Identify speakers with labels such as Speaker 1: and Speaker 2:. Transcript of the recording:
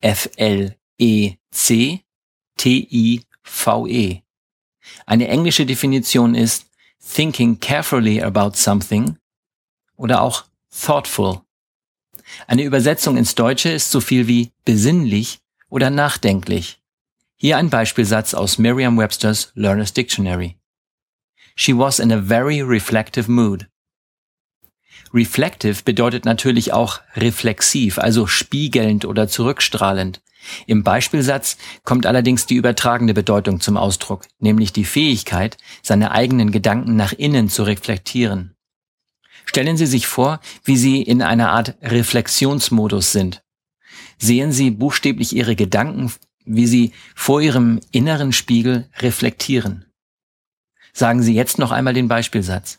Speaker 1: R-E-F-L-E-C-T-I-V-E. Eine englische Definition ist thinking carefully about something oder auch thoughtful. Eine Übersetzung ins Deutsche ist so viel wie besinnlich oder nachdenklich. Hier ein Beispielsatz aus Merriam-Webster's Learner's Dictionary. She was in a very reflective mood. Reflective bedeutet natürlich auch reflexiv, also spiegelnd oder zurückstrahlend. Im Beispielsatz kommt allerdings die übertragene Bedeutung zum Ausdruck, nämlich die Fähigkeit, seine eigenen Gedanken nach innen zu reflektieren. Stellen Sie sich vor, wie Sie in einer Art Reflexionsmodus sind. Sehen Sie buchstäblich Ihre Gedanken, wie sie vor Ihrem inneren Spiegel reflektieren. Sagen Sie jetzt noch einmal den Beispielsatz.